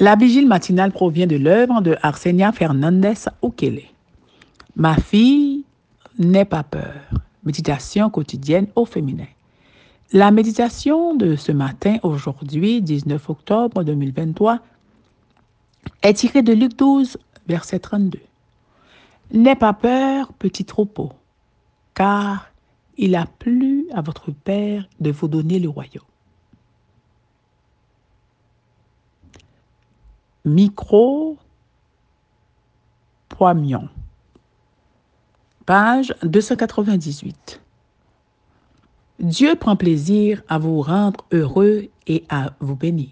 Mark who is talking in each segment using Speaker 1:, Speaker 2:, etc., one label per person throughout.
Speaker 1: La vigile matinale provient de l'œuvre de Arsenia Fernandez Ukele. Ma fille, n'aie pas peur. Méditation quotidienne au féminin. La méditation de ce matin, aujourd'hui, 19 octobre 2023, est tirée de Luc 12, verset 32. N'aie pas peur, petit troupeau, car il a plu à votre Père de vous donner le royaume. Micro Poimion. Page 298. Dieu prend plaisir à vous rendre heureux et à vous bénir.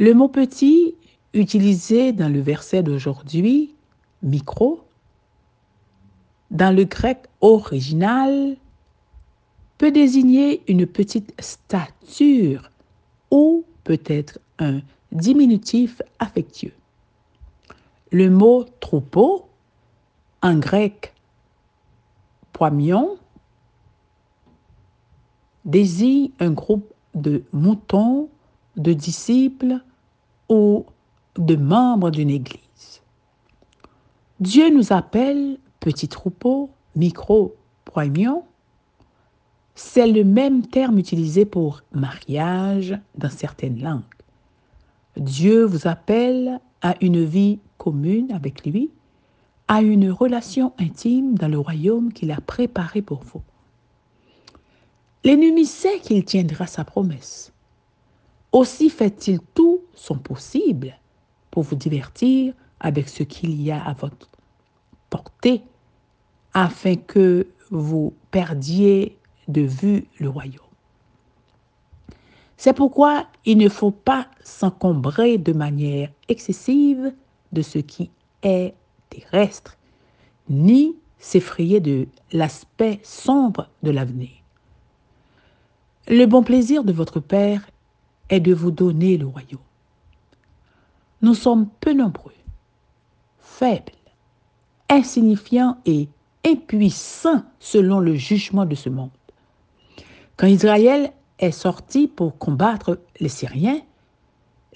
Speaker 1: Le mot petit utilisé dans le verset d'aujourd'hui, micro, dans le grec original, peut désigner une petite stature ou peut-être un diminutif affectueux. Le mot troupeau, en grec poimion, désigne un groupe de moutons, de disciples ou de membres d'une église. Dieu nous appelle petit troupeau, micro, poimion. C'est le même terme utilisé pour mariage dans certaines langues. Dieu vous appelle à une vie commune avec lui, à une relation intime dans le royaume qu'il a préparé pour vous. L'ennemi sait qu'il tiendra sa promesse. Aussi fait-il tout son possible pour vous divertir avec ce qu'il y a à votre portée afin que vous perdiez de vue le royaume. C'est pourquoi il ne faut pas s'encombrer de manière excessive de ce qui est terrestre, ni s'effrayer de l'aspect sombre de l'avenir. Le bon plaisir de votre Père est de vous donner le royaume. Nous sommes peu nombreux, faibles, insignifiants et impuissants selon le jugement de ce monde. Quand Israël est sorti pour combattre les Syriens,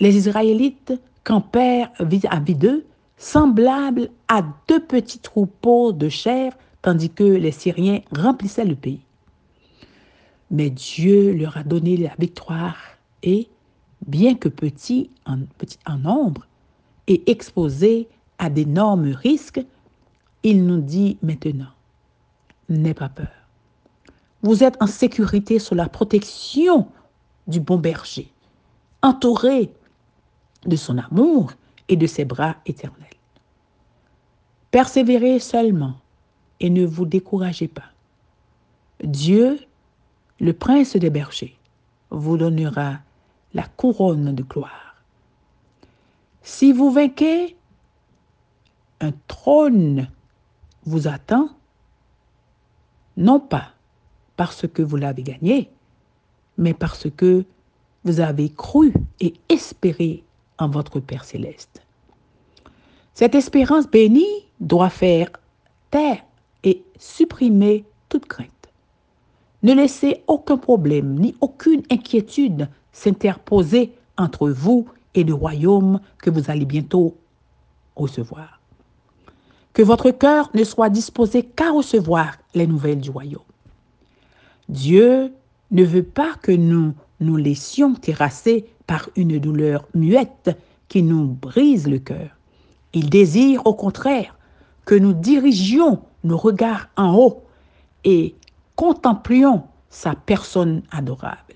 Speaker 1: les Israélites campèrent à vide semblables à deux petits troupeaux de chair, tandis que les Syriens remplissaient le pays. Mais Dieu leur a donné la victoire et, bien que petits en, petit en nombre et exposés à d'énormes risques, il nous dit maintenant, n'aie pas peur. Vous êtes en sécurité sous la protection du bon berger, entouré de son amour et de ses bras éternels. Persévérez seulement et ne vous découragez pas. Dieu, le prince des bergers, vous donnera la couronne de gloire. Si vous vainquez, un trône vous attend, non pas parce que vous l'avez gagné, mais parce que vous avez cru et espéré en votre Père céleste. Cette espérance bénie doit faire taire et supprimer toute crainte. Ne laissez aucun problème ni aucune inquiétude s'interposer entre vous et le royaume que vous allez bientôt recevoir. Que votre cœur ne soit disposé qu'à recevoir les nouvelles du royaume. Dieu ne veut pas que nous nous laissions terrasser par une douleur muette qui nous brise le cœur. Il désire au contraire que nous dirigions nos regards en haut et contemplions sa personne adorable.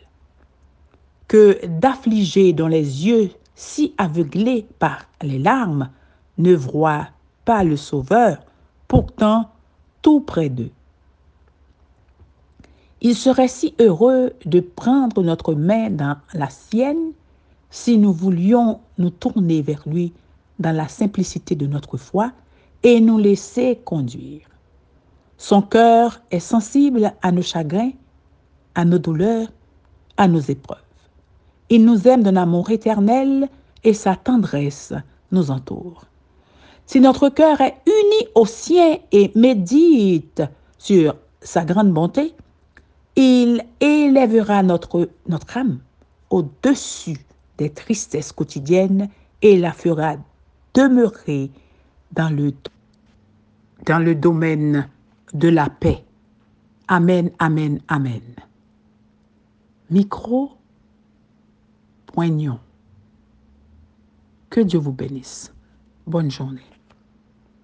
Speaker 1: Que d'affligés dont les yeux si aveuglés par les larmes ne voient pas le Sauveur, pourtant tout près d'eux. Il serait si heureux de prendre notre main dans la sienne si nous voulions nous tourner vers lui dans la simplicité de notre foi et nous laisser conduire. Son cœur est sensible à nos chagrins, à nos douleurs, à nos épreuves. Il nous aime d'un amour éternel et sa tendresse nous entoure. Si notre cœur est uni au sien et médite sur sa grande bonté, il élèvera notre, âme au-dessus des tristesses quotidiennes et la fera demeurer dans le, dans le domaine de la paix. Amen, amen, amen. Micro, poignons. Que Dieu vous bénisse. Bonne journée.